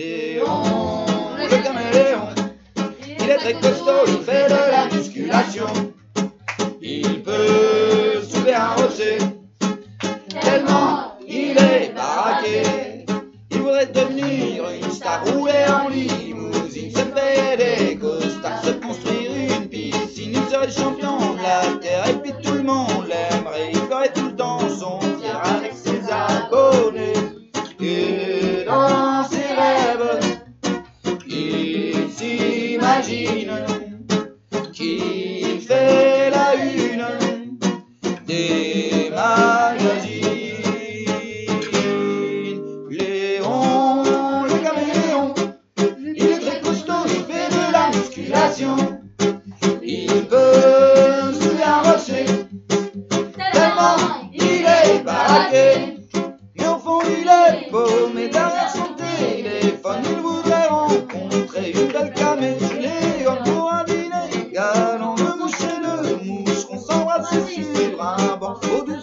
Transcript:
Léon, le caméléon, il est très costaud, il fait de la musculation. Il peut soulever un rocher, tellement il est baraqué. Il voudrait devenir une star, rouler en limousine, se payer des costards, se construire une piscine. Il serait champion de la terre et puis tout le monde l'aimerait, il ferait tout imagine qui fait la une des magazines. Léon, le caméléon, il est très costaud, il fait de la musculation. Il peut se arracher, tellement il est baraqué. Mais au fond, il est beau, mais derrière son todos